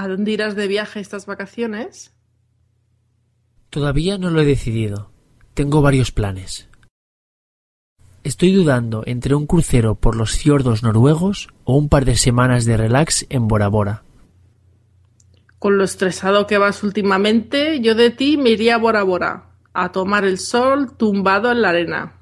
¿A dónde irás de viaje estas vacaciones? Todavía no lo he decidido. Tengo varios planes. Estoy dudando entre un crucero por los fiordos noruegos o un par de semanas de relax en Bora Bora. Con lo estresado que vas últimamente, yo de ti me iría a Bora Bora, a tomar el sol tumbado en la arena.